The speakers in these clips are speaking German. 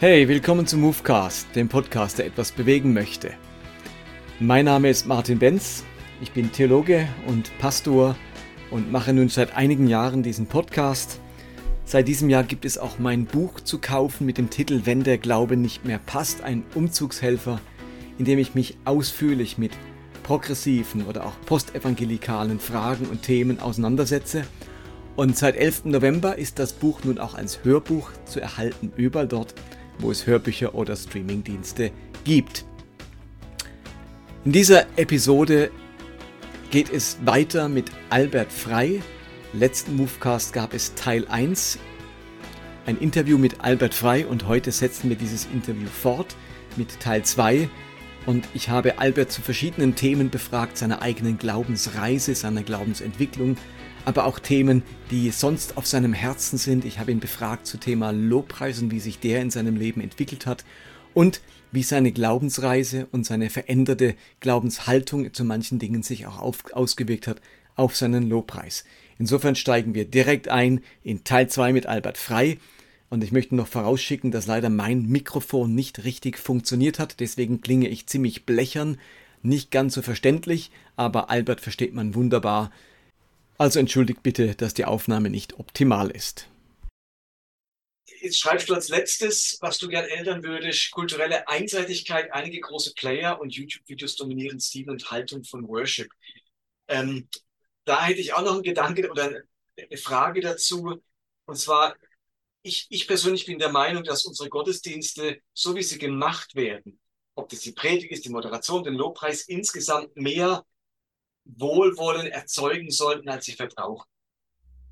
Hey, willkommen zum Movecast, dem Podcast, der etwas bewegen möchte. Mein Name ist Martin Benz, ich bin Theologe und Pastor und mache nun seit einigen Jahren diesen Podcast. Seit diesem Jahr gibt es auch mein Buch zu kaufen mit dem Titel Wenn der Glaube nicht mehr passt, ein Umzugshelfer, in dem ich mich ausführlich mit progressiven oder auch postevangelikalen Fragen und Themen auseinandersetze. Und seit 11. November ist das Buch nun auch als Hörbuch zu erhalten, überall dort, wo es Hörbücher oder Streamingdienste gibt. In dieser Episode geht es weiter mit Albert Frei. Letzten Movecast gab es Teil 1, ein Interview mit Albert Frei und heute setzen wir dieses Interview fort mit Teil 2. Und ich habe Albert zu verschiedenen Themen befragt, seiner eigenen Glaubensreise, seiner Glaubensentwicklung, aber auch Themen, die sonst auf seinem Herzen sind. Ich habe ihn befragt zu Thema Lobpreis und wie sich der in seinem Leben entwickelt hat und wie seine Glaubensreise und seine veränderte Glaubenshaltung zu manchen Dingen sich auch auf, ausgewirkt hat auf seinen Lobpreis. Insofern steigen wir direkt ein in Teil 2 mit Albert Frei. Und ich möchte noch vorausschicken, dass leider mein Mikrofon nicht richtig funktioniert hat. Deswegen klinge ich ziemlich blechern. Nicht ganz so verständlich, aber Albert versteht man wunderbar. Also entschuldigt bitte, dass die Aufnahme nicht optimal ist. Jetzt schreibst du als letztes, was du gern ändern würdest, kulturelle Einseitigkeit. Einige große Player und YouTube-Videos dominieren Stil und Haltung von Worship. Ähm, da hätte ich auch noch einen Gedanke oder eine Frage dazu. Und zwar, ich, ich persönlich bin der Meinung, dass unsere Gottesdienste, so wie sie gemacht werden, ob das die Predigt ist, die Moderation, den Lobpreis, insgesamt mehr Wohlwollen erzeugen sollten, als sie verbrauchen.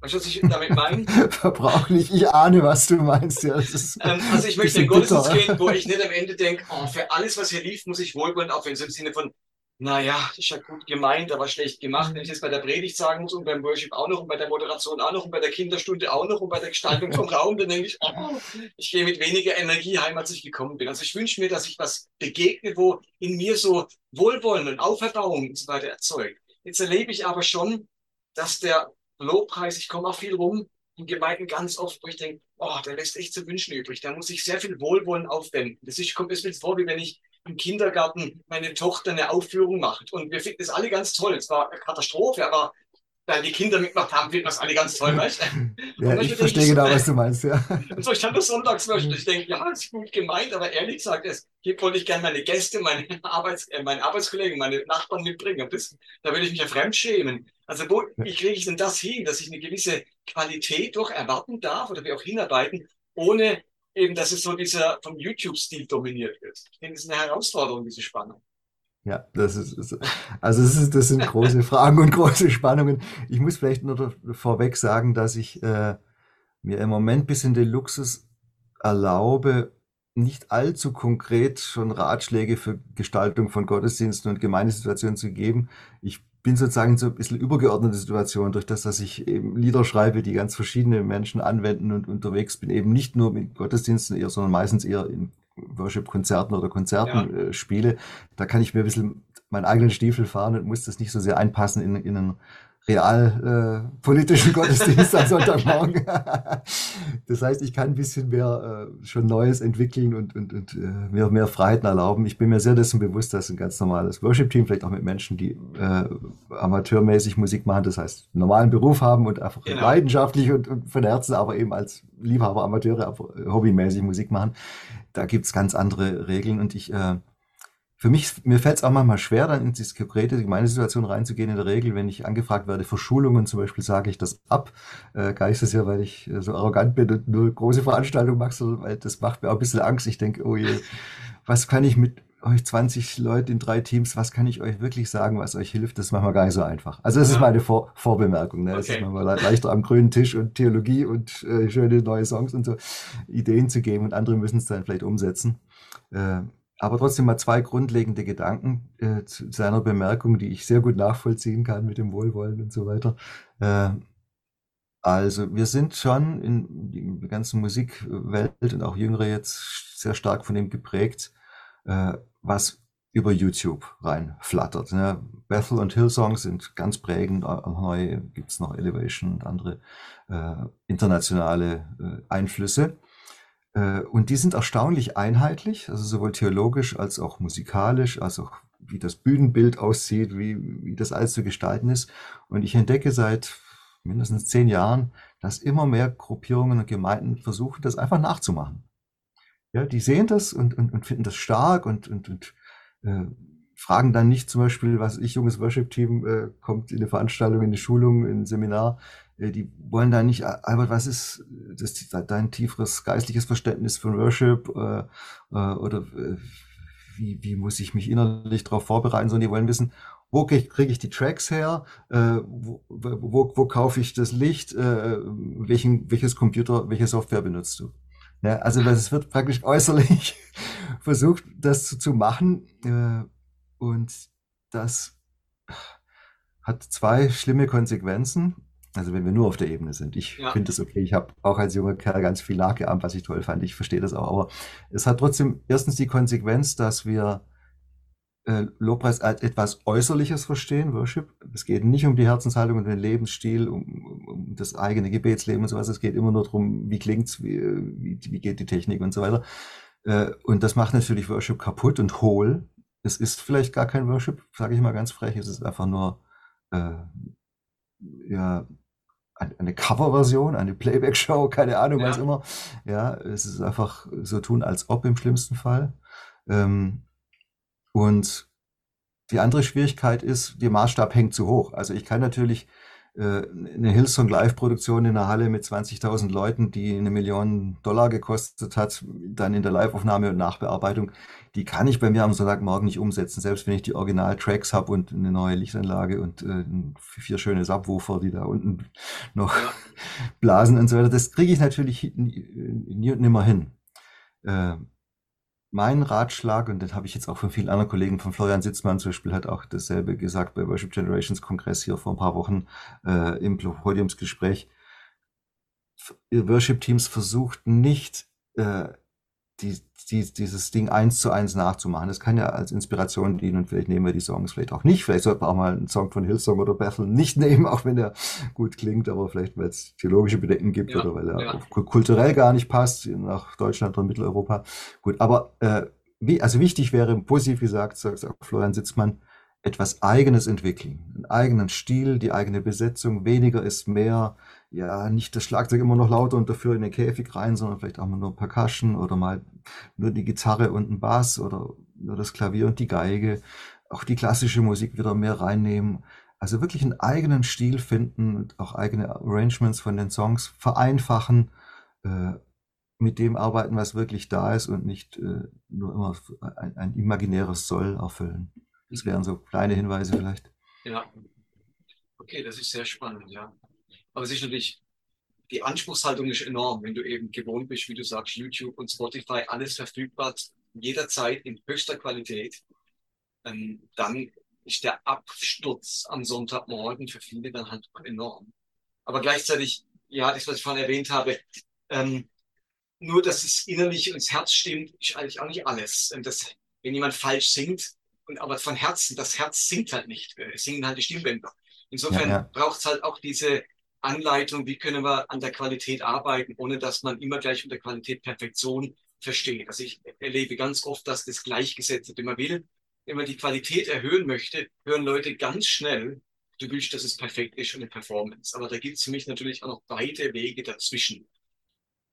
Weißt du, was ich damit meine? Verbrauchlich, ich ahne, was du meinst. Ja, ähm, also ich möchte in Gottesdienst gehen, wo ich nicht am Ende denke, oh, für alles, was hier lief, muss ich wohlwollend aufhören. So im Sinne von, naja, ist ja gut gemeint, aber schlecht gemacht. Wenn ich das bei der Predigt sagen muss und beim Worship auch noch und bei der Moderation auch noch und bei der Kinderstunde auch noch und bei der Gestaltung vom Raum, dann denke ich, oh, ich gehe mit weniger Energie heim, als ich gekommen bin. Also ich wünsche mir, dass ich was begegne, wo in mir so Wohlwollen und Auferbauung und so weiter erzeugt. Jetzt erlebe ich aber schon, dass der Lobpreis, ich komme auch viel rum in Gemeinden ganz oft, wo ich denke, oh, der lässt echt zu wünschen übrig. Da muss ich sehr viel Wohlwollen aufwenden. Das ist, kommt mir vor, wie wenn ich im Kindergarten meine Tochter eine Aufführung macht. Und wir finden das alle ganz toll. Es war eine Katastrophe, aber da die Kinder mitgemacht haben, finden das alle ganz toll, weißt Ja, ich verstehe genau, was du meinst, ja. Und so, ich habe das Sonntagswürste. Ich denke, ja, ist gut gemeint, aber ehrlich gesagt, es, hier wollte ich gerne meine Gäste, meine, Arbeits, äh, meine Arbeitskollegen, meine Nachbarn mitbringen. Das, da würde ich mich ja fremd schämen. Also, wo, wie kriege ich denn das hin, dass ich eine gewisse Qualität doch erwarten darf oder wir auch hinarbeiten, ohne eben, dass es so dieser vom YouTube-Stil dominiert wird. Ich denke, das ist eine Herausforderung, diese Spannung. Ja, das ist, also das, ist, das sind große Fragen und große Spannungen. Ich muss vielleicht nur vorweg sagen, dass ich äh, mir im Moment ein bisschen den Luxus erlaube, nicht allzu konkret schon Ratschläge für Gestaltung von Gottesdiensten und Gemeindesituationen zu geben. Ich bin sozusagen so ein bisschen übergeordnete Situation durch das, dass ich eben Lieder schreibe, die ganz verschiedene Menschen anwenden und unterwegs bin, eben nicht nur mit Gottesdiensten eher, sondern meistens eher in Worship-Konzerten oder Konzerten ja. äh, spiele, da kann ich mir ein bisschen meinen eigenen Stiefel fahren und muss das nicht so sehr einpassen in, in einen real äh, politischen Gottesdienst am Sonntagmorgen. das heißt, ich kann ein bisschen mehr äh, schon Neues entwickeln und, und, und äh, mehr, mehr Freiheiten erlauben. Ich bin mir sehr dessen bewusst, dass ein ganz normales Worship-Team, vielleicht auch mit Menschen, die äh, amateurmäßig Musik machen, das heißt normalen Beruf haben und einfach genau. leidenschaftlich und, und von Herzen, aber eben als Liebhaber, Amateure, hobbymäßig Musik machen, da gibt's ganz andere Regeln und ich äh, für mich, mir fällt es auch manchmal schwer, dann in diese konkrete Gemeindesituation reinzugehen. In der Regel, wenn ich angefragt werde für Schulungen zum Beispiel, sage ich das ab. Äh, gar nicht so sehr, weil ich äh, so arrogant bin und nur große Veranstaltungen mache, sondern weil das macht mir auch ein bisschen Angst. Ich denke, oh je, was kann ich mit euch 20 Leute in drei Teams, was kann ich euch wirklich sagen, was euch hilft? Das ist manchmal gar nicht so einfach. Also das ja. ist meine Vor Vorbemerkung. Ne? Es ist manchmal leichter am grünen Tisch und Theologie und äh, schöne neue Songs und so Ideen zu geben und andere müssen es dann vielleicht umsetzen. Äh, aber trotzdem mal zwei grundlegende Gedanken äh, zu seiner Bemerkung, die ich sehr gut nachvollziehen kann mit dem Wohlwollen und so weiter. Äh, also wir sind schon in der ganzen Musikwelt und auch Jüngere jetzt sehr stark von dem geprägt, äh, was über YouTube reinflattert. Ne? Bethel und Hillsong sind ganz prägend, neu gibt es noch Elevation und andere äh, internationale äh, Einflüsse. Äh, und die sind erstaunlich einheitlich, also sowohl theologisch als auch musikalisch, als auch wie das Bühnenbild aussieht, wie, wie das alles zu gestalten ist. Und ich entdecke seit mindestens zehn Jahren, dass immer mehr Gruppierungen und Gemeinden versuchen, das einfach nachzumachen. Ja, die sehen das und, und, und finden das stark und, und, und äh, fragen dann nicht zum Beispiel, was ich, junges Worship-Team, äh, kommt in eine Veranstaltung, in eine Schulung, in ein Seminar, äh, die wollen da nicht, Albert, was ist das, dein tieferes geistliches Verständnis von Worship äh, äh, oder äh, wie, wie muss ich mich innerlich darauf vorbereiten, sondern die wollen wissen, wo kriege ich die Tracks her, äh, wo, wo, wo kaufe ich das Licht, äh, welchen, welches Computer, welche Software benutzt du. Ja, also es wird praktisch äußerlich versucht, das zu, zu machen äh, und das hat zwei schlimme Konsequenzen. Also wenn wir nur auf der Ebene sind. Ich ja. finde es okay. Ich habe auch als junger Kerl ganz viel nachgeahmt, was ich toll fand. Ich verstehe das auch. Aber es hat trotzdem erstens die Konsequenz, dass wir äh, Lobpreis als etwas Äußerliches verstehen, Worship. Es geht nicht um die Herzenshaltung und den Lebensstil, um, um das eigene Gebetsleben und sowas. Es geht immer nur darum, wie klingt's, wie, wie, wie geht die Technik und so weiter. Äh, und das macht natürlich Worship kaputt und hohl. Es ist vielleicht gar kein Worship, sage ich mal ganz frech. Es ist einfach nur äh, ja, eine Coverversion, eine Playback-Show, keine Ahnung, ja. was immer. Ja, es ist einfach so tun, als ob im schlimmsten Fall. Ähm, und die andere Schwierigkeit ist, der Maßstab hängt zu hoch. Also ich kann natürlich äh, eine Hillsong Live-Produktion in einer Halle mit 20.000 Leuten, die eine Million Dollar gekostet hat, dann in der Live-Aufnahme und Nachbearbeitung, die kann ich bei mir am Sonntagmorgen nicht umsetzen, selbst wenn ich die Original-Tracks habe und eine neue Lichtanlage und äh, vier schöne Subwoofer, die da unten noch blasen und so weiter. Das kriege ich natürlich nie, nie und nimmer hin. Äh, mein Ratschlag, und den habe ich jetzt auch von vielen anderen Kollegen, von Florian Sitzmann zum Beispiel, hat auch dasselbe gesagt bei Worship Generations Kongress hier vor ein paar Wochen äh, im Podiumsgespräch. Worship Teams versucht nicht, äh, die, die, dieses Ding eins zu eins nachzumachen. Das kann ja als Inspiration dienen und vielleicht nehmen wir die Songs vielleicht auch nicht. Vielleicht sollten wir auch mal einen Song von Hillsong oder Bethel nicht nehmen, auch wenn der gut klingt, aber vielleicht weil es theologische Bedenken gibt ja, oder weil er ja. kulturell gar nicht passt nach Deutschland oder Mitteleuropa. Gut, aber äh, wie, also wichtig wäre, positiv gesagt, sagt auch Florian Sitzmann, etwas Eigenes entwickeln, einen eigenen Stil, die eigene Besetzung, weniger ist mehr, ja, nicht das Schlagzeug immer noch lauter und dafür in den Käfig rein, sondern vielleicht auch mal nur Percussion oder mal nur die Gitarre und ein Bass oder nur das Klavier und die Geige, auch die klassische Musik wieder mehr reinnehmen. Also wirklich einen eigenen Stil finden und auch eigene Arrangements von den Songs vereinfachen, äh, mit dem arbeiten, was wirklich da ist und nicht äh, nur immer ein, ein imaginäres Soll erfüllen. Das wären so kleine Hinweise vielleicht. Ja. Okay, das ist sehr spannend, ja. Aber es ist natürlich, die Anspruchshaltung ist enorm, wenn du eben gewohnt bist, wie du sagst, YouTube und Spotify, alles verfügbar, jederzeit in höchster Qualität. Ähm, dann ist der Absturz am Sonntagmorgen für viele dann halt enorm. Aber gleichzeitig, ja, das, was ich vorhin erwähnt habe, ähm, nur, dass es innerlich ins Herz stimmt, ist eigentlich auch nicht alles. Und das, wenn jemand falsch singt, und aber von Herzen, das Herz singt halt nicht. Es singen halt die Stimmbänder. Insofern ja, ja. braucht es halt auch diese Anleitung, wie können wir an der Qualität arbeiten, ohne dass man immer gleich unter Qualität Perfektion versteht. Also ich erlebe ganz oft, dass das gleichgesetzt wird. Wenn man will, wenn man die Qualität erhöhen möchte, hören Leute ganz schnell, du willst, dass es perfekt ist und eine Performance. Aber da gibt es für mich natürlich auch noch weite Wege dazwischen.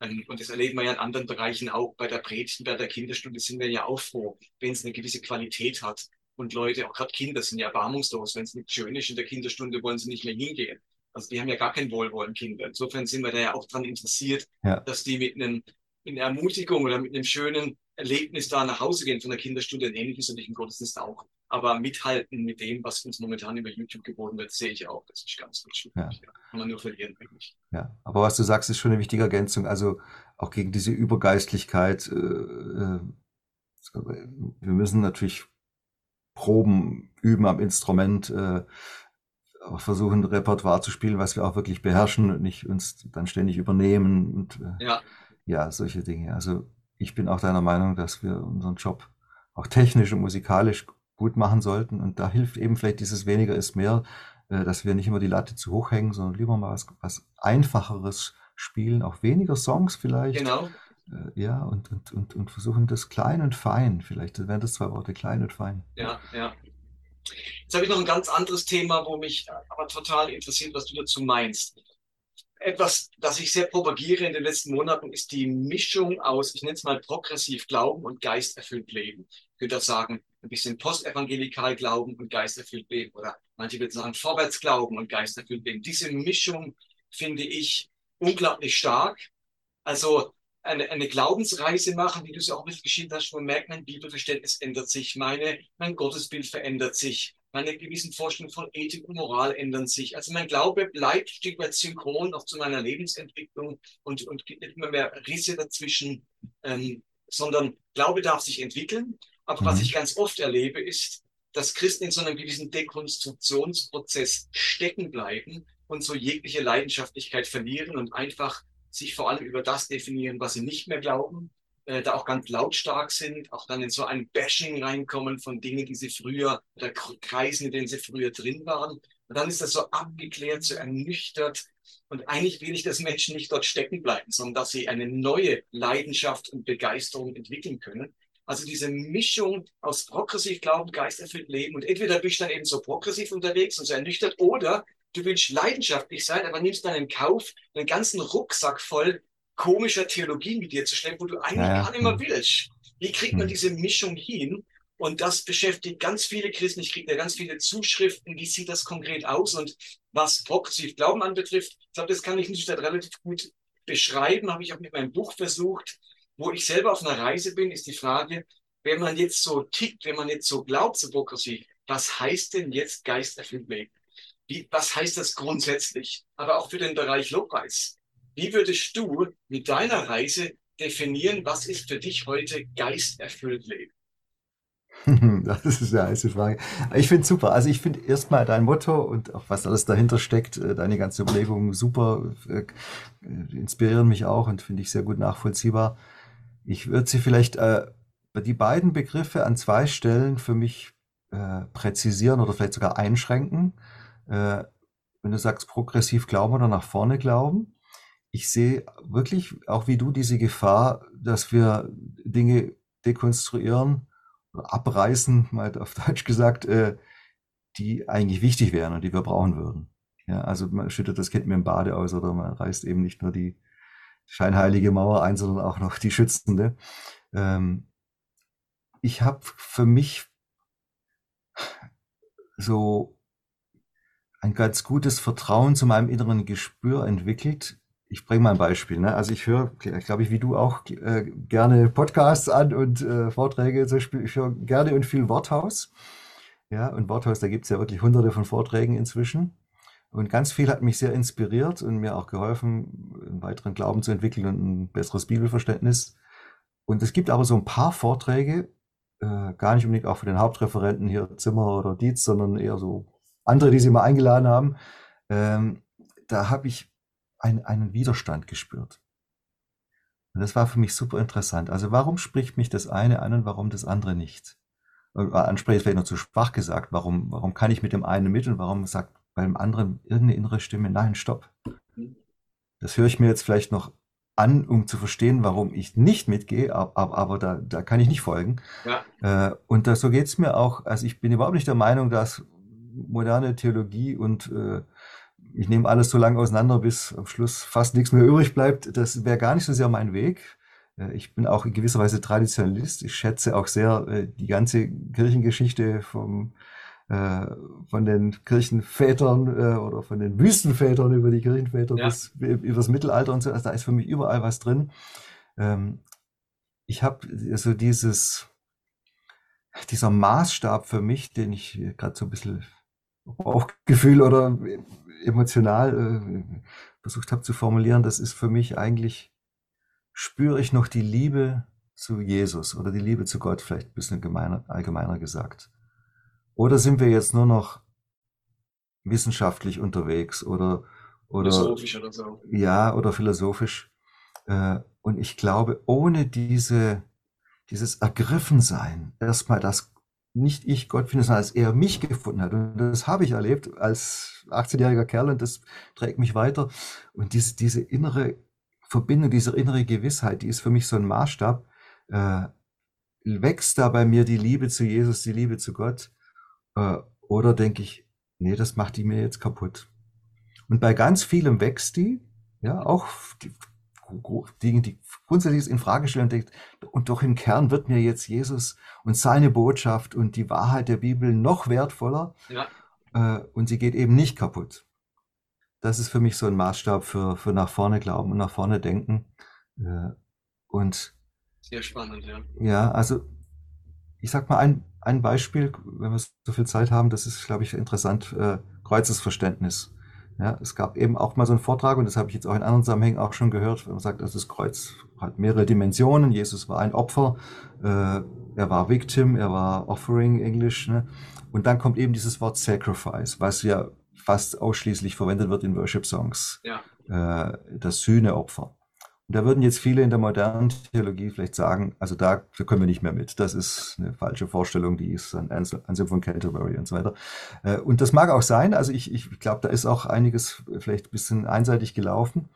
Ähm, und das erleben wir ja in anderen Bereichen auch. Bei der Predigt, bei der Kinderstunde sind wir ja auch froh, wenn es eine gewisse Qualität hat. Und Leute, auch gerade Kinder, sind ja erbarmungslos. Wenn es nicht schön ist in der Kinderstunde, wollen sie nicht mehr hingehen. Also die haben ja gar kein Wohlwollen, Kinder. Insofern sind wir da ja auch daran interessiert, ja. dass die mit einem, in Ermutigung oder mit einem schönen Erlebnis da nach Hause gehen von der Kinderstunde, ein ähnliches und ich im Gottesdienst auch. Aber mithalten mit dem, was uns momentan über YouTube geboten wird, sehe ich auch. Das ist ganz, ganz schwierig. Ja. Kann man nur verlieren eigentlich. Ja, aber was du sagst, ist schon eine wichtige Ergänzung. Also auch gegen diese Übergeistlichkeit. Äh, äh, wir müssen natürlich Proben üben am Instrument. Äh, auch versuchen, Repertoire zu spielen, was wir auch wirklich beherrschen und nicht uns dann ständig übernehmen und äh, ja. ja, solche Dinge. Also ich bin auch deiner Meinung, dass wir unseren Job auch technisch und musikalisch gut machen sollten. Und da hilft eben vielleicht dieses weniger ist mehr, äh, dass wir nicht immer die Latte zu hoch hängen, sondern lieber mal was, was Einfacheres spielen, auch weniger Songs vielleicht. Genau. äh, ja, und, und, und, und versuchen das klein und fein, vielleicht wären das zwei Worte, klein und fein. Ja, ja. Jetzt habe ich noch ein ganz anderes Thema, wo mich aber total interessiert, was du dazu meinst. Etwas, das ich sehr propagiere in den letzten Monaten, ist die Mischung aus, ich nenne es mal progressiv Glauben und geisterfüllt Leben. Ich könnte auch sagen, ein bisschen postevangelikal Glauben und geisterfüllt Leben. Oder manche würden sagen, vorwärts Glauben und geisterfüllt Leben. Diese Mischung finde ich unglaublich stark. Also eine, eine Glaubensreise machen, wie du es auch ein bisschen geschildert hast, man merkt, mein Bibelverständnis ändert sich, meine, mein Gottesbild verändert sich, meine gewissen Vorstellungen von Ethik und Moral ändern sich. Also mein Glaube bleibt ein Stück weit synchron auch zu meiner Lebensentwicklung und, und gibt nicht immer mehr Risse dazwischen, ähm, sondern Glaube darf sich entwickeln. Aber mhm. was ich ganz oft erlebe, ist, dass Christen in so einem gewissen Dekonstruktionsprozess stecken bleiben und so jegliche Leidenschaftlichkeit verlieren und einfach sich vor allem über das definieren, was sie nicht mehr glauben, äh, da auch ganz lautstark sind, auch dann in so ein Bashing reinkommen von Dingen, die sie früher, oder Kreisen, in denen sie früher drin waren. Und dann ist das so abgeklärt, so ernüchtert. Und eigentlich will ich, dass Menschen nicht dort stecken bleiben, sondern dass sie eine neue Leidenschaft und Begeisterung entwickeln können. Also diese Mischung aus progressiv Glauben, geisterfüllt Leben und entweder bist du dann eben so progressiv unterwegs und so ernüchtert oder du willst leidenschaftlich sein, aber nimmst dann in Kauf, einen ganzen Rucksack voll komischer Theologie mit dir zu schleppen, wo du eigentlich ja, gar nicht mehr willst. Wie kriegt man hm. diese Mischung hin? Und das beschäftigt ganz viele Christen. Ich kriege da ganz viele Zuschriften. Wie sieht das konkret aus? Und was progressiv Glauben anbetrifft, ich glaube, das kann ich nicht relativ gut beschreiben. Habe ich auch mit meinem Buch versucht. Wo ich selber auf einer Reise bin, ist die Frage, wenn man jetzt so tickt, wenn man jetzt so glaubt, so progressiv, was heißt denn jetzt geisterfüllt leben? Wie, was heißt das grundsätzlich? Aber auch für den Bereich Lobpreis. Wie würdest du mit deiner Reise definieren, was ist für dich heute geisterfüllt Leben? Das ist eine heiße Frage. Ich finde super. Also ich finde erstmal dein Motto und auch was alles dahinter steckt, äh, deine ganze Überlegung super, äh, inspirieren mich auch und finde ich sehr gut nachvollziehbar. Ich würde sie vielleicht äh, die beiden Begriffe an zwei Stellen für mich äh, präzisieren oder vielleicht sogar einschränken äh, wenn du sagst, progressiv glauben oder nach vorne glauben, ich sehe wirklich, auch wie du, diese Gefahr, dass wir Dinge dekonstruieren abreißen, mal auf Deutsch gesagt, äh, die eigentlich wichtig wären und die wir brauchen würden. Ja, also man schüttet das Kind mit dem Bade aus oder man reißt eben nicht nur die scheinheilige Mauer ein, sondern auch noch die schützende. Ähm, ich habe für mich so ein ganz gutes Vertrauen zu meinem inneren Gespür entwickelt. Ich bringe mal ein Beispiel. Ne? Also ich höre, glaube ich, wie du auch äh, gerne Podcasts an und äh, Vorträge. Zum Beispiel, ich höre gerne und viel Worthaus. Ja, und Worthaus, da gibt es ja wirklich hunderte von Vorträgen inzwischen. Und ganz viel hat mich sehr inspiriert und mir auch geholfen, einen weiteren Glauben zu entwickeln und ein besseres Bibelverständnis. Und es gibt aber so ein paar Vorträge, äh, gar nicht unbedingt auch für den Hauptreferenten hier Zimmer oder Dietz, sondern eher so andere, die sie mal eingeladen haben, ähm, da habe ich ein, einen Widerstand gespürt. Und das war für mich super interessant. Also warum spricht mich das eine an und warum das andere nicht? Anspreche ist vielleicht noch zu schwach gesagt. Warum, warum kann ich mit dem einen mit und warum sagt beim anderen irgendeine innere Stimme, nein, stopp. Das höre ich mir jetzt vielleicht noch an, um zu verstehen, warum ich nicht mitgehe, aber, aber da, da kann ich nicht folgen. Ja. Äh, und das, so geht es mir auch. Also ich bin überhaupt nicht der Meinung, dass moderne Theologie und äh, ich nehme alles so lange auseinander, bis am Schluss fast nichts mehr übrig bleibt. Das wäre gar nicht so sehr mein Weg. Äh, ich bin auch in gewisser Weise Traditionalist. Ich schätze auch sehr äh, die ganze Kirchengeschichte vom, äh, von den Kirchenvätern äh, oder von den Wüstenvätern über die Kirchenväter ja. bis über das Mittelalter und so. Also da ist für mich überall was drin. Ähm, ich habe also dieses, dieser Maßstab für mich, den ich gerade so ein bisschen Bauchgefühl oder emotional äh, versucht habe zu formulieren, das ist für mich eigentlich, spüre ich noch die Liebe zu Jesus oder die Liebe zu Gott, vielleicht ein bisschen gemeiner, allgemeiner gesagt. Oder sind wir jetzt nur noch wissenschaftlich unterwegs oder, oder philosophisch oder so. Ja, oder philosophisch. Äh, und ich glaube, ohne diese, dieses Ergriffensein, erstmal das nicht ich Gott finde, sondern als er mich gefunden hat. Und das habe ich erlebt als 18-jähriger Kerl und das trägt mich weiter. Und diese, diese innere Verbindung, diese innere Gewissheit, die ist für mich so ein Maßstab. Äh, wächst da bei mir die Liebe zu Jesus, die Liebe zu Gott? Äh, oder denke ich, nee, das macht die mir jetzt kaputt. Und bei ganz vielem wächst die, ja, auch die Dinge, die grundsätzlich in Frage stellen und denkt, und doch im Kern wird mir jetzt Jesus und seine Botschaft und die Wahrheit der Bibel noch wertvoller. Ja. Äh, und sie geht eben nicht kaputt. Das ist für mich so ein Maßstab für, für nach vorne glauben und nach vorne denken. Äh, und sehr spannend, ja. Ja, also ich sag mal ein, ein Beispiel, wenn wir so viel Zeit haben, das ist, glaube ich, interessant, äh, Kreuzesverständnis. Ja, es gab eben auch mal so einen Vortrag, und das habe ich jetzt auch in anderen Zusammenhängen auch schon gehört, wenn man sagt, dass das Kreuz hat mehrere Dimensionen. Jesus war ein Opfer, äh, er war Victim, er war Offering, Englisch. Ne? Und dann kommt eben dieses Wort Sacrifice, was ja fast ausschließlich verwendet wird in Worship-Songs. Ja. Äh, das Sühneopfer. Und da würden jetzt viele in der modernen Theologie vielleicht sagen, also da, können wir nicht mehr mit. Das ist eine falsche Vorstellung, die ist an Anselm von Canterbury und so weiter. Äh, und das mag auch sein. Also ich, ich glaube, da ist auch einiges vielleicht ein bisschen einseitig gelaufen.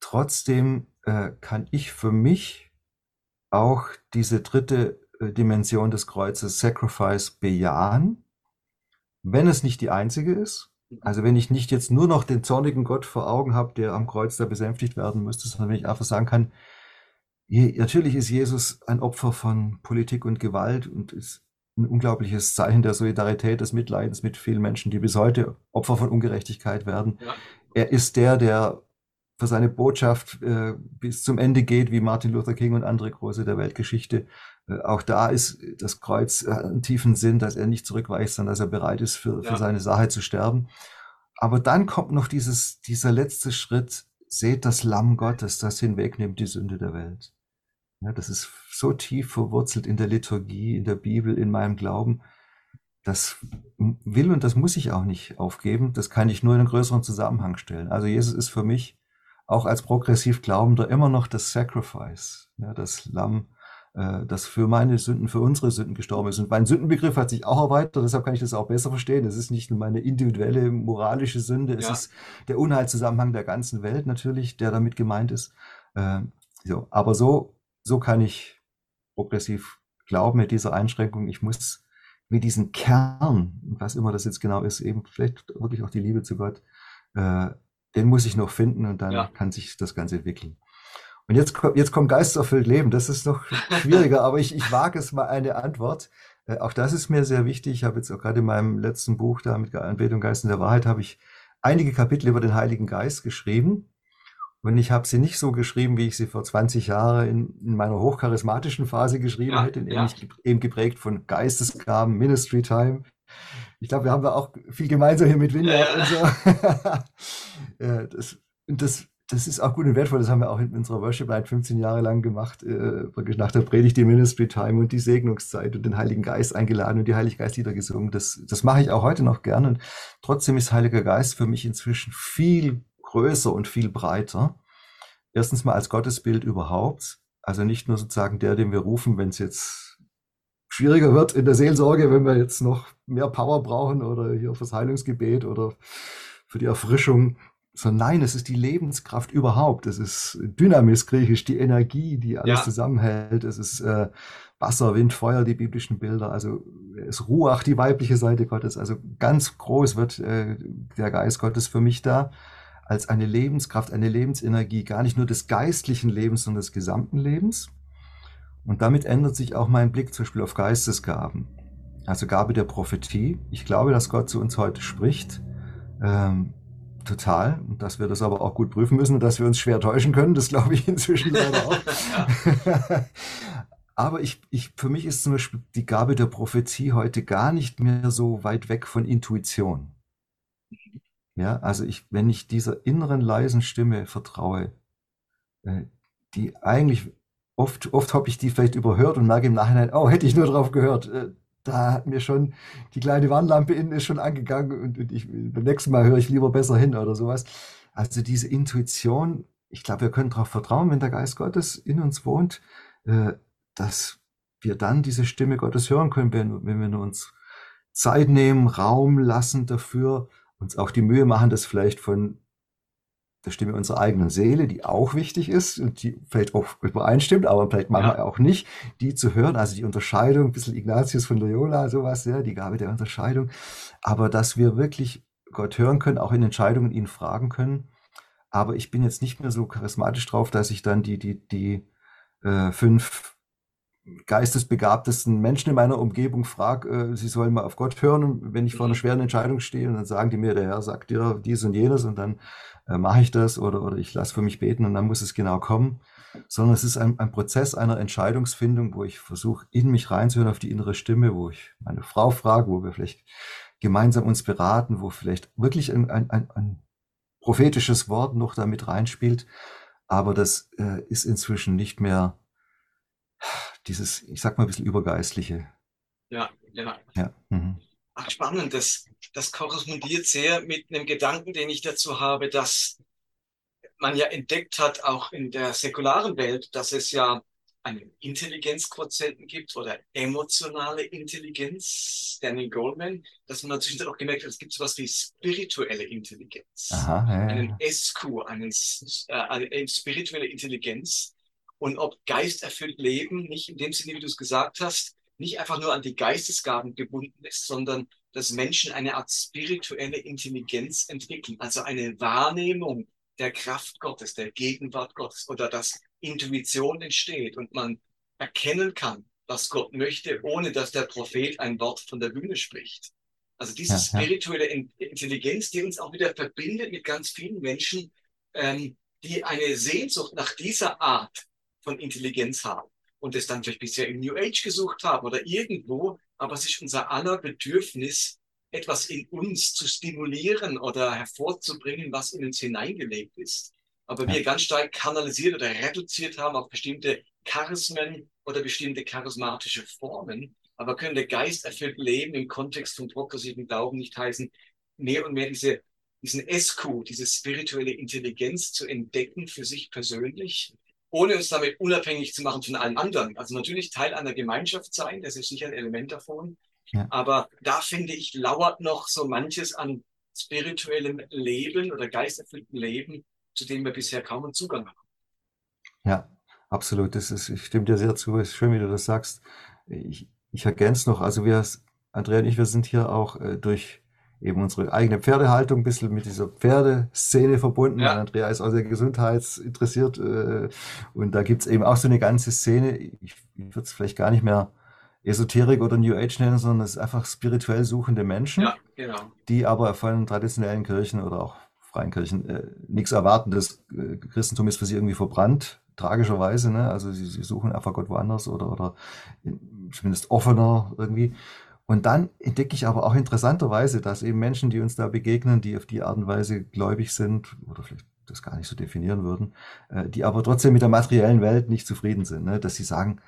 Trotzdem äh, kann ich für mich auch diese dritte äh, Dimension des Kreuzes Sacrifice bejahen, wenn es nicht die einzige ist. Also wenn ich nicht jetzt nur noch den zornigen Gott vor Augen habe, der am Kreuz da besänftigt werden müsste, sondern wenn ich einfach sagen kann, natürlich ist Jesus ein Opfer von Politik und Gewalt und ist ein unglaubliches Zeichen der Solidarität, des Mitleidens mit vielen Menschen, die bis heute Opfer von Ungerechtigkeit werden. Ja. Er ist der, der für seine Botschaft äh, bis zum Ende geht, wie Martin Luther King und andere Große der Weltgeschichte. Äh, auch da ist das Kreuz äh, einen tiefen Sinn, dass er nicht zurückweicht, sondern dass er bereit ist, für, ja. für seine Sache zu sterben. Aber dann kommt noch dieses, dieser letzte Schritt, seht das Lamm Gottes, das hinwegnimmt die Sünde der Welt. Ja, das ist so tief verwurzelt in der Liturgie, in der Bibel, in meinem Glauben. Das will und das muss ich auch nicht aufgeben. Das kann ich nur in einen größeren Zusammenhang stellen. Also Jesus ist für mich auch als progressiv Glaubender immer noch das Sacrifice, ja, das Lamm, das für meine Sünden, für unsere Sünden gestorben ist. Und mein Sündenbegriff hat sich auch erweitert, deshalb kann ich das auch besser verstehen. Es ist nicht nur meine individuelle moralische Sünde, es ja. ist der Unheilzusammenhang der ganzen Welt natürlich, der damit gemeint ist. Äh, so, aber so, so kann ich progressiv glauben mit dieser Einschränkung. Ich muss mit diesem Kern, was immer das jetzt genau ist, eben vielleicht wirklich auch die Liebe zu Gott, äh, den muss ich noch finden und dann ja. kann sich das Ganze entwickeln. Und jetzt, jetzt kommt geisterfüllt Leben. Das ist noch schwieriger, aber ich, ich wage es mal eine Antwort. Äh, auch das ist mir sehr wichtig. Ich habe jetzt auch gerade in meinem letzten Buch da mit Anbetung Geist in der Wahrheit habe ich einige Kapitel über den Heiligen Geist geschrieben. Und ich habe sie nicht so geschrieben, wie ich sie vor 20 Jahren in, in meiner hochcharismatischen Phase geschrieben ja, hätte, ja. eben geprägt von Geistesgaben, Ministry Time. Ich glaube, wir haben da auch viel gemeinsam hier mit Winter ja. und so. das, das das ist auch gut und wertvoll. Das haben wir auch in unserer Worship Night 15 Jahre lang gemacht. Äh, nach der Predigt die Ministry Time und die Segnungszeit und den Heiligen Geist eingeladen und die Heilige Geistlieder gesungen. Das, das mache ich auch heute noch gern. Und trotzdem ist Heiliger Geist für mich inzwischen viel größer und viel breiter. Erstens mal als Gottesbild überhaupt. Also nicht nur sozusagen der, den wir rufen, wenn es jetzt schwieriger wird in der Seelsorge, wenn wir jetzt noch mehr Power brauchen oder hier fürs Heilungsgebet oder für die Erfrischung sondern nein, es ist die Lebenskraft überhaupt. Es ist Dynamis griechisch, die Energie, die alles ja. zusammenhält. Es ist äh, Wasser, Wind, Feuer, die biblischen Bilder. Also es Ruach, die weibliche Seite Gottes. Also ganz groß wird äh, der Geist Gottes für mich da als eine Lebenskraft, eine Lebensenergie, gar nicht nur des geistlichen Lebens, sondern des gesamten Lebens. Und damit ändert sich auch mein Blick zum Beispiel auf Geistesgaben. Also Gabe der Prophetie. Ich glaube, dass Gott zu uns heute spricht. Ähm, Total. Und dass wir das aber auch gut prüfen müssen und dass wir uns schwer täuschen können, das glaube ich inzwischen leider auch. aber ich, ich, für mich ist zum Beispiel die Gabe der Prophezie heute gar nicht mehr so weit weg von Intuition. Ja, also ich, wenn ich dieser inneren leisen Stimme vertraue, äh, die eigentlich oft, oft habe ich die vielleicht überhört und merke im Nachhinein, oh, hätte ich nur drauf gehört. Da hat mir schon die kleine Warnlampe innen ist schon angegangen und, und ich, beim nächsten Mal höre ich lieber besser hin oder sowas. Also diese Intuition, ich glaube, wir können darauf vertrauen, wenn der Geist Gottes in uns wohnt, äh, dass wir dann diese Stimme Gottes hören können, wenn, wenn wir uns Zeit nehmen, Raum lassen dafür, uns auch die Mühe machen, das vielleicht von der Stimme unserer eigenen Seele, die auch wichtig ist und die vielleicht auch übereinstimmt, aber vielleicht manchmal ja. auch nicht, die zu hören, also die Unterscheidung, ein bisschen Ignatius von Loyola, sowas, ja, die Gabe der Unterscheidung, aber dass wir wirklich Gott hören können, auch in Entscheidungen ihn fragen können. Aber ich bin jetzt nicht mehr so charismatisch drauf, dass ich dann die, die, die äh, fünf geistesbegabtesten Menschen in meiner Umgebung frage, äh, sie sollen mal auf Gott hören. Und wenn ich vor einer mhm. schweren Entscheidung stehe, und dann sagen die mir, der Herr sagt dir dies und jenes und dann äh, mache ich das oder, oder ich lasse für mich beten und dann muss es genau kommen. Sondern es ist ein, ein Prozess einer Entscheidungsfindung, wo ich versuche, in mich reinzuhören auf die innere Stimme, wo ich meine Frau frage, wo wir vielleicht gemeinsam uns beraten, wo vielleicht wirklich ein, ein, ein, ein prophetisches Wort noch damit reinspielt. Aber das äh, ist inzwischen nicht mehr dieses, ich sag mal, ein bisschen übergeistliche. Ja, ja. ja. Mhm. Ach, spannend. Das, das korrespondiert sehr mit einem Gedanken, den ich dazu habe, dass man ja entdeckt hat, auch in der säkularen Welt, dass es ja einen Intelligenzquotienten gibt oder emotionale Intelligenz, Daniel Goldman, dass man natürlich auch gemerkt hat, es gibt sowas wie spirituelle Intelligenz. Aha, ja, ja. Einen SQ, einen, äh, eine spirituelle Intelligenz, und ob geisterfüllt Leben nicht in dem Sinne, wie du es gesagt hast, nicht einfach nur an die Geistesgaben gebunden ist, sondern dass Menschen eine Art spirituelle Intelligenz entwickeln, also eine Wahrnehmung der Kraft Gottes, der Gegenwart Gottes oder dass Intuition entsteht und man erkennen kann, was Gott möchte, ohne dass der Prophet ein Wort von der Bühne spricht. Also diese ja, spirituelle Intelligenz, die uns auch wieder verbindet mit ganz vielen Menschen, ähm, die eine Sehnsucht nach dieser Art von Intelligenz haben und es dann vielleicht bisher im New Age gesucht haben oder irgendwo, aber sich unser aller Bedürfnis, etwas in uns zu stimulieren oder hervorzubringen, was in uns hineingelegt ist. Aber wir ganz stark kanalisiert oder reduziert haben auf bestimmte Charismen oder bestimmte charismatische Formen. Aber können der Geist erfüllt Leben im Kontext von progressiven Glauben nicht heißen, mehr und mehr diese, diesen SQ, diese spirituelle Intelligenz zu entdecken für sich persönlich ohne uns damit unabhängig zu machen von allen anderen. Also natürlich Teil einer Gemeinschaft sein, das ist sicher ein Element davon. Ja. Aber da finde ich, lauert noch so manches an spirituellem Leben oder geisterfülltem Leben, zu dem wir bisher kaum einen Zugang haben. Ja, absolut. Das ist, ich stimme dir sehr zu. Es ist schön, wie du das sagst. Ich, ich ergänze noch, also wir, Andrea und ich, wir sind hier auch äh, durch eben unsere eigene Pferdehaltung ein bisschen mit dieser Pferdeszene verbunden. Ja. Andrea ist auch sehr gesundheitsinteressiert äh, und da gibt's eben auch so eine ganze Szene, ich, ich würde es vielleicht gar nicht mehr Esoterik oder New Age nennen, sondern es ist einfach spirituell suchende Menschen, ja, genau. die aber von traditionellen Kirchen oder auch freien Kirchen äh, nichts erwarten. Das äh, Christentum ist für sie irgendwie verbrannt, tragischerweise. Ne? Also sie, sie suchen einfach Gott woanders oder, oder zumindest offener irgendwie. Und dann entdecke ich aber auch interessanterweise, dass eben Menschen, die uns da begegnen, die auf die Art und Weise gläubig sind oder vielleicht das gar nicht so definieren würden, äh, die aber trotzdem mit der materiellen Welt nicht zufrieden sind, ne? dass sie sagen,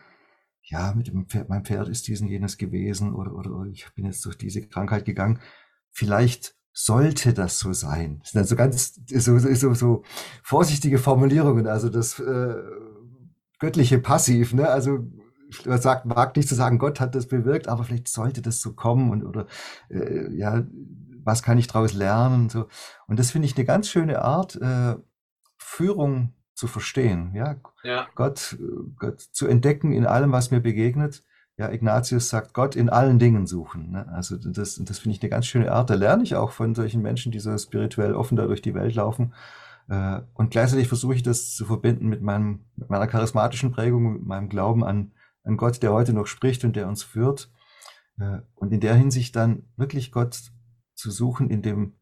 ja, mit dem Pferd, mein Pferd ist dies und jenes gewesen oder, oder, ich bin jetzt durch diese Krankheit gegangen. Vielleicht sollte das so sein. Das sind dann so ganz so, so, so vorsichtige Formulierungen, also das äh, göttliche Passiv, ne? Also sagt, mag nicht zu sagen, Gott hat das bewirkt, aber vielleicht sollte das so kommen und oder äh, ja, was kann ich daraus lernen und so. Und das finde ich eine ganz schöne Art, äh, Führung zu verstehen, ja? ja. Gott, Gott zu entdecken in allem, was mir begegnet. Ja, Ignatius sagt, Gott in allen Dingen suchen. Ne? Also das, das finde ich eine ganz schöne Art. Da lerne ich auch von solchen Menschen, die so spirituell offen da durch die Welt laufen. Äh, und gleichzeitig versuche ich das zu verbinden mit, meinem, mit meiner charismatischen Prägung, mit meinem Glauben an, ein Gott, der heute noch spricht und der uns führt. Äh, und in der Hinsicht dann wirklich Gott zu suchen, in dem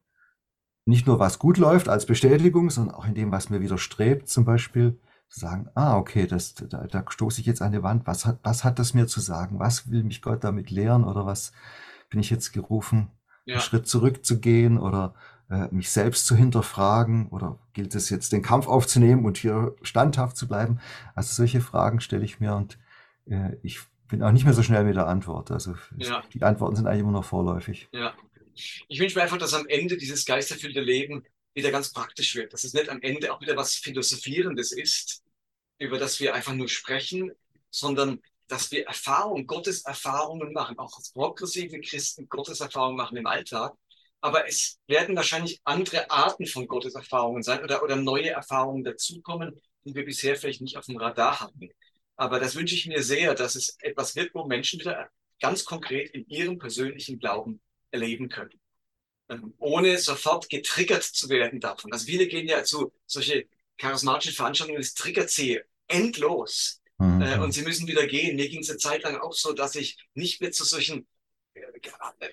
nicht nur was gut läuft als Bestätigung, sondern auch in dem, was mir widerstrebt, zum Beispiel zu sagen, ah, okay, das, da, da stoße ich jetzt an die Wand, was hat, was hat das mir zu sagen? Was will mich Gott damit lehren oder was bin ich jetzt gerufen, ja. einen Schritt zurückzugehen oder äh, mich selbst zu hinterfragen oder gilt es jetzt den Kampf aufzunehmen und hier standhaft zu bleiben? Also solche Fragen stelle ich mir und äh, ich bin auch nicht mehr so schnell mit der Antwort. Also ja. die Antworten sind eigentlich immer noch vorläufig. Ja. Ich wünsche mir einfach, dass am Ende dieses geisterfüllte Leben wieder ganz praktisch wird. Dass es nicht am Ende auch wieder was Philosophierendes ist, über das wir einfach nur sprechen, sondern dass wir Erfahrungen, Gottes Erfahrungen machen, auch als progressive Christen Gottes Erfahrungen machen im Alltag, aber es werden wahrscheinlich andere Arten von Gotteserfahrungen sein oder, oder neue Erfahrungen dazukommen, die wir bisher vielleicht nicht auf dem Radar hatten. Aber das wünsche ich mir sehr, dass es etwas wird, wo Menschen wieder ganz konkret in ihrem persönlichen Glauben erleben können. Ähm, ohne sofort getriggert zu werden davon. Also viele gehen ja zu solche charismatischen Veranstaltungen, das triggert sie endlos. Mhm. Äh, und sie müssen wieder gehen. Mir ging es eine Zeit lang auch so, dass ich nicht mehr zu solchen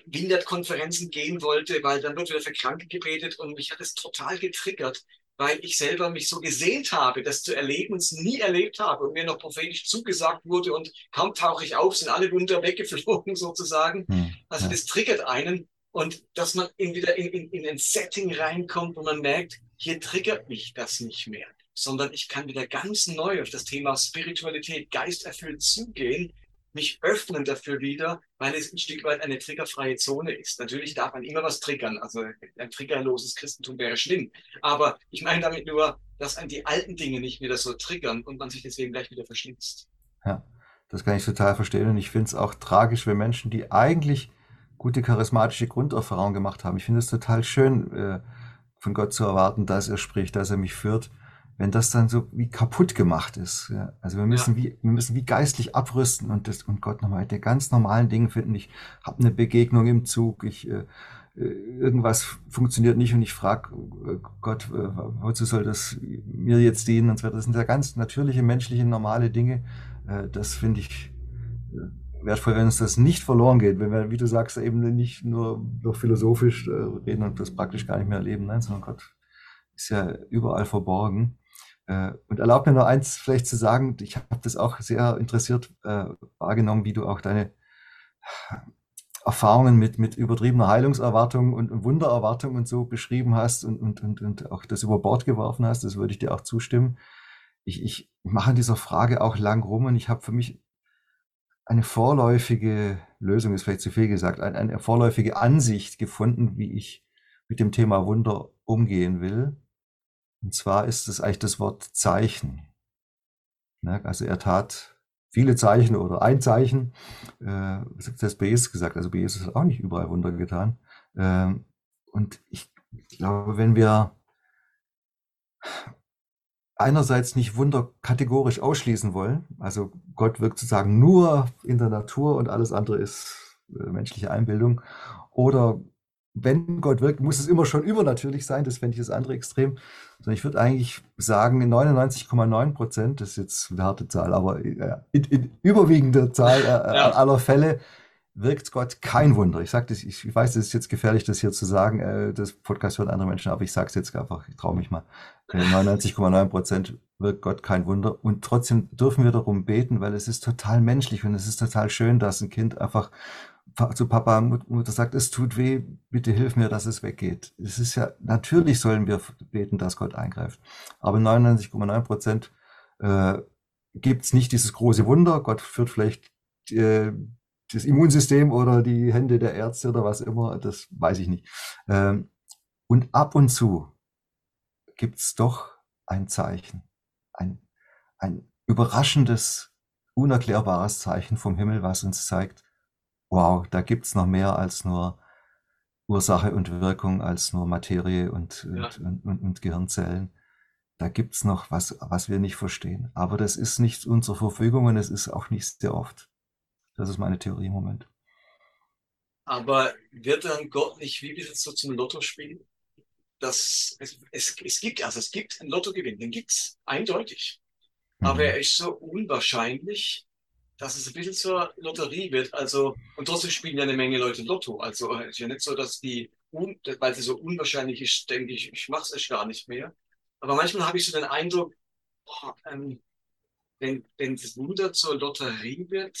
Windert-Konferenzen gehen wollte, weil dann wird wieder für Kranke gebetet und mich hat es total getriggert, weil ich selber mich so gesehnt habe, das zu erleben und es nie erlebt habe und mir noch prophetisch zugesagt wurde und kaum tauche ich auf, sind alle Wunder weggeflogen sozusagen. Hm, also das triggert einen und dass man in wieder in, in, in ein Setting reinkommt, wo man merkt, hier triggert mich das nicht mehr, sondern ich kann wieder ganz neu auf das Thema Spiritualität, geisterfüllt zugehen mich öffnen dafür wieder, weil es ein Stück weit eine triggerfreie Zone ist. Natürlich darf man immer was triggern. Also ein triggerloses Christentum wäre schlimm. Aber ich meine damit nur, dass an die alten Dinge nicht wieder so triggern und man sich deswegen gleich wieder verschließt. Ja, das kann ich total verstehen. Und ich finde es auch tragisch, wenn Menschen, die eigentlich gute charismatische Grunderfahrungen gemacht haben. Ich finde es total schön, äh, von Gott zu erwarten, dass er spricht, dass er mich führt wenn das dann so wie kaputt gemacht ist. Ja. Also wir müssen ja. wie wir müssen wie geistlich abrüsten und das und Gott nochmal die ganz normalen Dinge finden. Ich habe eine Begegnung im Zug, ich äh, äh irgendwas funktioniert nicht und ich frage äh, Gott, äh, wozu soll das mir jetzt dienen und so weiter. Das sind ja ganz natürliche, menschliche, normale Dinge. Das finde ich wertvoll, wenn uns das nicht verloren geht, wenn wir, wie du sagst, eben nicht nur noch philosophisch reden und das praktisch gar nicht mehr erleben, nein, sondern Gott ist ja überall verborgen. Äh, und erlaub mir noch eins vielleicht zu sagen, ich habe das auch sehr interessiert äh, wahrgenommen, wie du auch deine Erfahrungen mit, mit übertriebener Heilungserwartung und, und Wundererwartung und so beschrieben hast und, und, und, und auch das über Bord geworfen hast, das würde ich dir auch zustimmen. Ich, ich mache an dieser Frage auch lang rum und ich habe für mich eine vorläufige Lösung, ist vielleicht zu viel gesagt, eine, eine vorläufige Ansicht gefunden, wie ich mit dem Thema Wunder umgehen will. Und zwar ist es eigentlich das Wort Zeichen. Ne, also er tat viele Zeichen oder ein Zeichen. Äh, das bei Jesus gesagt. Also Jesus hat auch nicht überall Wunder getan. Ähm, und ich glaube, wenn wir einerseits nicht Wunder kategorisch ausschließen wollen, also Gott wirkt sozusagen nur in der Natur und alles andere ist äh, menschliche Einbildung, oder wenn Gott wirkt, muss es immer schon übernatürlich sein. Das fände ich das andere Extrem. Sondern ich würde eigentlich sagen, in 99,9 Prozent, das ist jetzt eine harte Zahl, aber äh, in, in überwiegender Zahl äh, ja. aller Fälle wirkt Gott kein Wunder. Ich sage das, ich weiß, es ist jetzt gefährlich, das hier zu sagen. Äh, das Podcast hören andere Menschen, aber ich sage es jetzt einfach, ich traue mich mal. 99,9 Prozent wirkt Gott kein Wunder. Und trotzdem dürfen wir darum beten, weil es ist total menschlich und es ist total schön, dass ein Kind einfach zu Papa und Mutter sagt, es tut weh, bitte hilf mir, dass es weggeht. Es ist ja, natürlich sollen wir beten, dass Gott eingreift. Aber 99,9 Prozent äh, gibt es nicht dieses große Wunder. Gott führt vielleicht äh, das Immunsystem oder die Hände der Ärzte oder was immer, das weiß ich nicht. Ähm, und ab und zu gibt es doch ein Zeichen, ein, ein überraschendes, unerklärbares Zeichen vom Himmel, was uns zeigt, wow, da gibt's noch mehr als nur Ursache und Wirkung, als nur Materie und, ja. und, und, und, Gehirnzellen. Da gibt's noch was, was wir nicht verstehen. Aber das ist nicht unsere Verfügung und es ist auch nicht sehr oft. Das ist meine Theorie im Moment. Aber wird dann Gott nicht wie bis so zum Lotto spielen? Das, es, es, es gibt, also es gibt einen Lottogewinn, den gibt's eindeutig. Mhm. Aber er ist so unwahrscheinlich, dass es ein bisschen zur Lotterie wird. Also, und trotzdem spielen ja eine Menge Leute Lotto. Also es ist ja nicht so, dass die, weil sie so unwahrscheinlich ist, denke ich, ich mache es gar nicht mehr. Aber manchmal habe ich so den Eindruck, boah, ähm, wenn, wenn das Wunder zur Lotterie wird,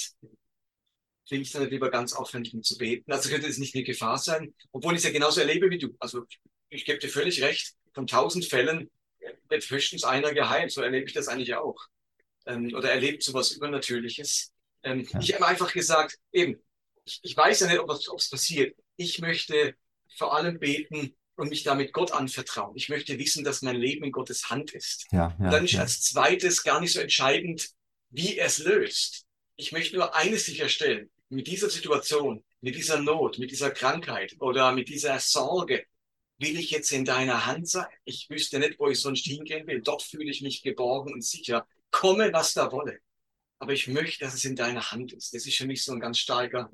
finde ich dann lieber ganz aufwendig um zu beten. Also könnte es nicht eine Gefahr sein, obwohl ich es ja genauso erlebe wie du. Also ich gebe dir völlig recht, von tausend Fällen wird höchstens einer geheilt. So erlebe ich das eigentlich auch. Ähm, oder erlebt sowas Übernatürliches. Ähm, ja. Ich habe einfach gesagt, eben, ich, ich weiß ja nicht, ob es passiert. Ich möchte vor allem beten und mich damit Gott anvertrauen. Ich möchte wissen, dass mein Leben in Gottes Hand ist. Ja, ja, und dann ist als zweites gar nicht so entscheidend, wie er es löst. Ich möchte nur eines sicherstellen. mit dieser Situation, mit dieser Not, mit dieser Krankheit oder mit dieser Sorge, will ich jetzt in deiner Hand sein? Ich wüsste nicht, wo ich sonst hingehen will. Dort fühle ich mich geborgen und sicher. Komme, was da wolle. Aber ich möchte, dass es in deiner Hand ist. Das ist für mich so ein ganz starker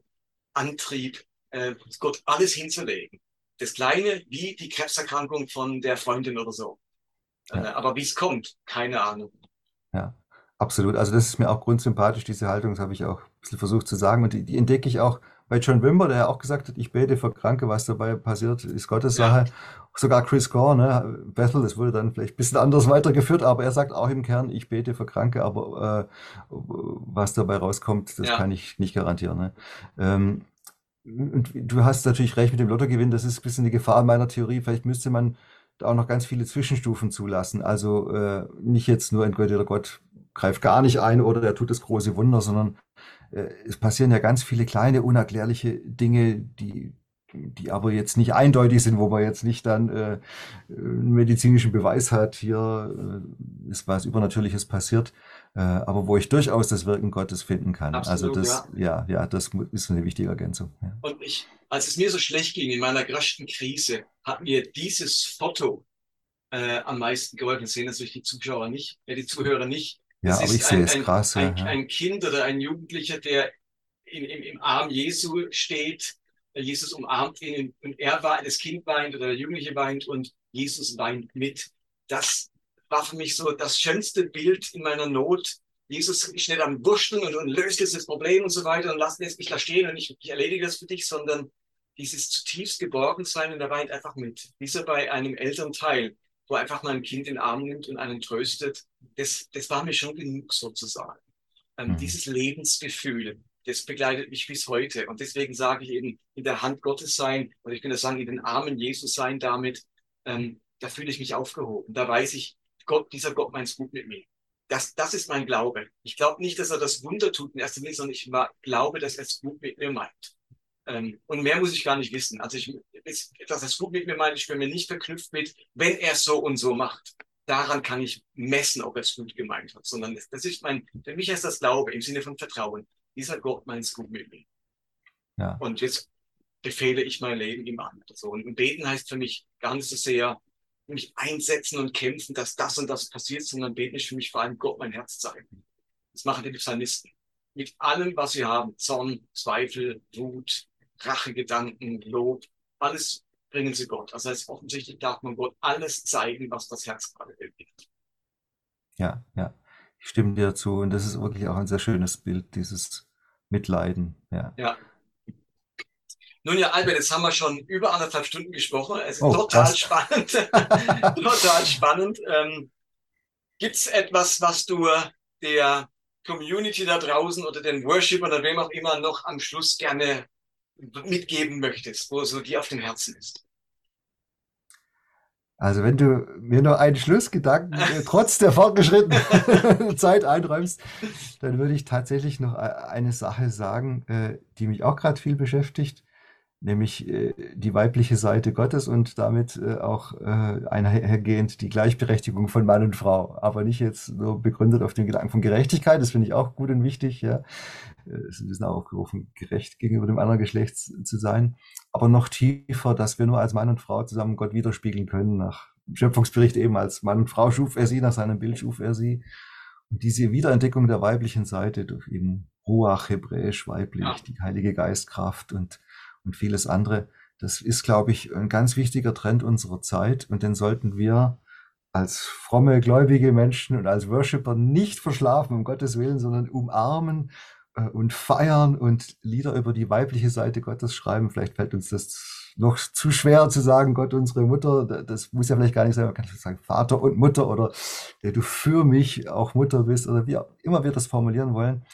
Antrieb, äh, Gott alles hinzulegen. Das Kleine wie die Krebserkrankung von der Freundin oder so. Äh, ja. aber wie es kommt, keine Ahnung. Ja, absolut. Also das ist mir auch grundsympathisch, diese Haltung, das habe ich auch ein bisschen versucht zu sagen. Und die, die entdecke ich auch bei John Wimber, der ja auch gesagt hat, ich bete für Kranke, was dabei passiert, ist Gottes Sache. Ja. Sogar Chris Gore, ne, Bethel, das wurde dann vielleicht ein bisschen anders weitergeführt, aber er sagt auch im Kern, ich bete für Kranke, aber äh, was dabei rauskommt, das ja. kann ich nicht garantieren. Ne? Ähm, und du hast natürlich recht mit dem Lottogewinn, das ist ein bisschen die Gefahr meiner Theorie. Vielleicht müsste man da auch noch ganz viele Zwischenstufen zulassen. Also äh, nicht jetzt nur entweder Gott greift gar nicht ein oder er tut das große Wunder, sondern es passieren ja ganz viele kleine, unerklärliche Dinge, die, die aber jetzt nicht eindeutig sind, wo man jetzt nicht dann äh, einen medizinischen Beweis hat, hier äh, ist was Übernatürliches passiert, äh, aber wo ich durchaus das Wirken Gottes finden kann. Also Absolut, also das, ja. ja, ja, das ist eine wichtige Ergänzung. Ja. Und ich, als es mir so schlecht ging in meiner größten Krise, hat mir dieses Foto äh, am meisten geholfen. Das sehen natürlich die Zuschauer nicht, äh, die Zuhörer nicht. Ja, aber ich sehe es krass. Ein, ja. ein, Kind oder ein Jugendlicher, der in, im, im Arm Jesu steht, Jesus umarmt ihn und er war, das Kind weint oder der Jugendliche weint und Jesus weint mit. Das war für mich so das schönste Bild in meiner Not. Jesus ist nicht am Wurschteln und, und löst jetzt das Problem und so weiter und lass jetzt mich da stehen und ich, ich erledige das für dich, sondern dieses zutiefst geborgen sein und er weint einfach mit. Wie so bei einem Elternteil wo einfach mal ein Kind in den Arm nimmt und einen tröstet, das, das war mir schon genug sozusagen. Ähm, mhm. Dieses Lebensgefühl, das begleitet mich bis heute. Und deswegen sage ich eben, in der Hand Gottes sein, oder ich könnte sagen, in den Armen Jesus sein damit, ähm, da fühle ich mich aufgehoben. Da weiß ich, Gott, dieser Gott meint es gut mit mir. Das, das ist mein Glaube. Ich glaube nicht, dass er das Wunder tut in erster Linie, sondern ich glaube, dass er es gut mit mir meint. Ähm, und mehr muss ich gar nicht wissen. Also ich, ist, dass es gut mit mir meint, ich bin mir nicht verknüpft mit, wenn er so und so macht. Daran kann ich messen, ob er es gut gemeint hat, sondern das, das ist mein, für mich ist das Glaube im Sinne von Vertrauen. Dieser Gott meint es gut mit mir. Ja. Und jetzt befehle ich mein Leben ihm an. So. Und beten heißt für mich gar nicht so sehr, mich einsetzen und kämpfen, dass das und das passiert, sondern beten ist für mich vor allem Gott mein Herz zeigen. Das machen die Psalmisten. Mit allem, was sie haben, Zorn, Zweifel, Wut, Rachegedanken, Lob, alles bringen sie Gott. Also heißt, offensichtlich darf man Gott alles zeigen, was das Herz gerade bewegt. Ja, ja. Ich stimme dir zu. Und das ist wirklich auch ein sehr schönes Bild, dieses Mitleiden. Ja. ja. Nun ja, Albert, jetzt haben wir schon über anderthalb Stunden gesprochen. Es ist oh, total was? spannend. total spannend. Ähm, Gibt es etwas, was du der Community da draußen oder den Worship oder wem auch immer noch am Schluss gerne mitgeben möchtest, wo so dir auf dem Herzen ist? Also wenn du mir noch einen Schlussgedanken äh, trotz der fortgeschrittenen Zeit einräumst, dann würde ich tatsächlich noch e-, eine Sache sagen, äh, die mich auch gerade viel beschäftigt nämlich äh, die weibliche Seite Gottes und damit äh, auch äh, einhergehend die Gleichberechtigung von Mann und Frau. Aber nicht jetzt nur begründet auf den Gedanken von Gerechtigkeit, das finde ich auch gut und wichtig, ja. Es ist auch aufgerufen, gerecht gegenüber dem anderen Geschlecht zu sein. Aber noch tiefer, dass wir nur als Mann und Frau zusammen Gott widerspiegeln können. Nach dem Schöpfungsbericht eben als Mann und Frau schuf er sie, nach seinem Bild schuf er sie. Und diese Wiederentdeckung der weiblichen Seite durch eben Ruach, hebräisch, weiblich, die Heilige Geistkraft und und vieles andere. Das ist, glaube ich, ein ganz wichtiger Trend unserer Zeit und den sollten wir als fromme, gläubige Menschen und als Worshipper nicht verschlafen, um Gottes Willen, sondern umarmen äh, und feiern und Lieder über die weibliche Seite Gottes schreiben. Vielleicht fällt uns das noch zu schwer zu sagen, Gott, unsere Mutter. Das muss ja vielleicht gar nicht sein. Man kann sagen, Vater und Mutter oder der du für mich auch Mutter bist oder wie auch immer wir das formulieren wollen.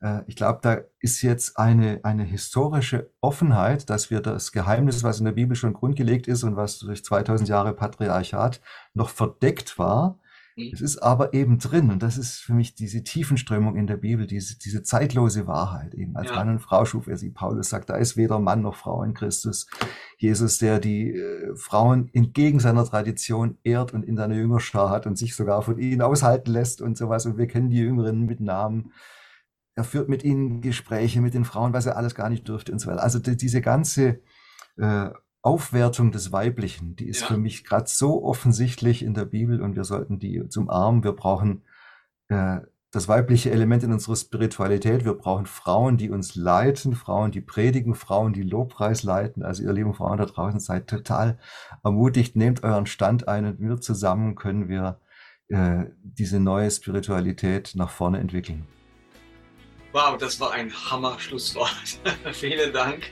Äh, ich glaube, da ist jetzt eine, eine historische Offenheit, dass wir das Geheimnis, was in der Bibel schon grundgelegt ist und was durch 2000 Jahre Patriarchat noch verdeckt war, mhm. es ist aber eben drin. Und das ist für mich diese Tiefenströmung in der Bibel, diese, diese zeitlose Wahrheit eben. Als ja. Mann und Frau schuf er sie. Paulus sagt, da ist weder Mann noch Frau in Christus. Jesus, der die äh, Frauen entgegen seiner Tradition ehrt und in seiner Jüngerschar hat und sich sogar von ihnen aushalten lässt und sowas. Und wir kennen die Jüngerinnen mit Namen er führt mit ihnen Gespräche mit den Frauen, was er alles gar nicht dürfte und so weiter. Also die, diese ganze äh, Aufwertung des Weiblichen, die ist ja. für mich gerade so offensichtlich in der Bibel und wir sollten die zum Arm. Wir brauchen äh, das weibliche Element in unserer Spiritualität. Wir brauchen Frauen, die uns leiten, Frauen, die predigen, Frauen, die Lobpreis leiten. Also ihr lieben Frauen da draußen seid total ermutigt, nehmt euren Stand ein und wir zusammen können wir äh, diese neue Spiritualität nach vorne entwickeln. Wow, das war ein Hammer-Schlusswort. Vielen Dank,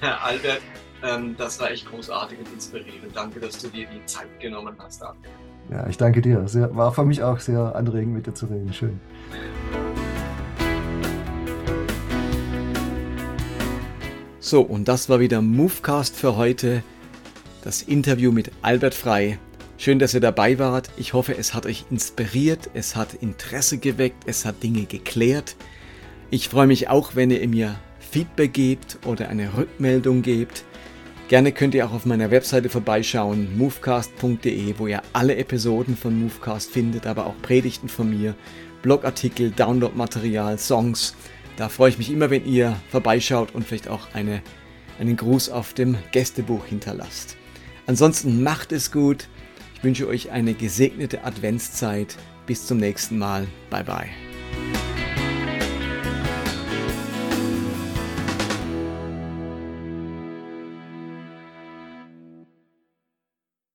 Albert. Ähm, das war echt großartig und inspirierend. Danke, dass du dir die Zeit genommen hast. Ja, ich danke dir. Sehr, war für mich auch sehr anregend, mit dir zu reden. Schön. So, und das war wieder Movecast für heute. Das Interview mit Albert Frei. Schön, dass ihr dabei wart. Ich hoffe, es hat euch inspiriert, es hat Interesse geweckt, es hat Dinge geklärt. Ich freue mich auch, wenn ihr mir Feedback gebt oder eine Rückmeldung gebt. Gerne könnt ihr auch auf meiner Webseite vorbeischauen, movecast.de, wo ihr alle Episoden von Movecast findet, aber auch Predigten von mir, Blogartikel, Downloadmaterial, Songs. Da freue ich mich immer, wenn ihr vorbeischaut und vielleicht auch eine, einen Gruß auf dem Gästebuch hinterlasst. Ansonsten macht es gut. Ich wünsche euch eine gesegnete Adventszeit. Bis zum nächsten Mal. Bye bye.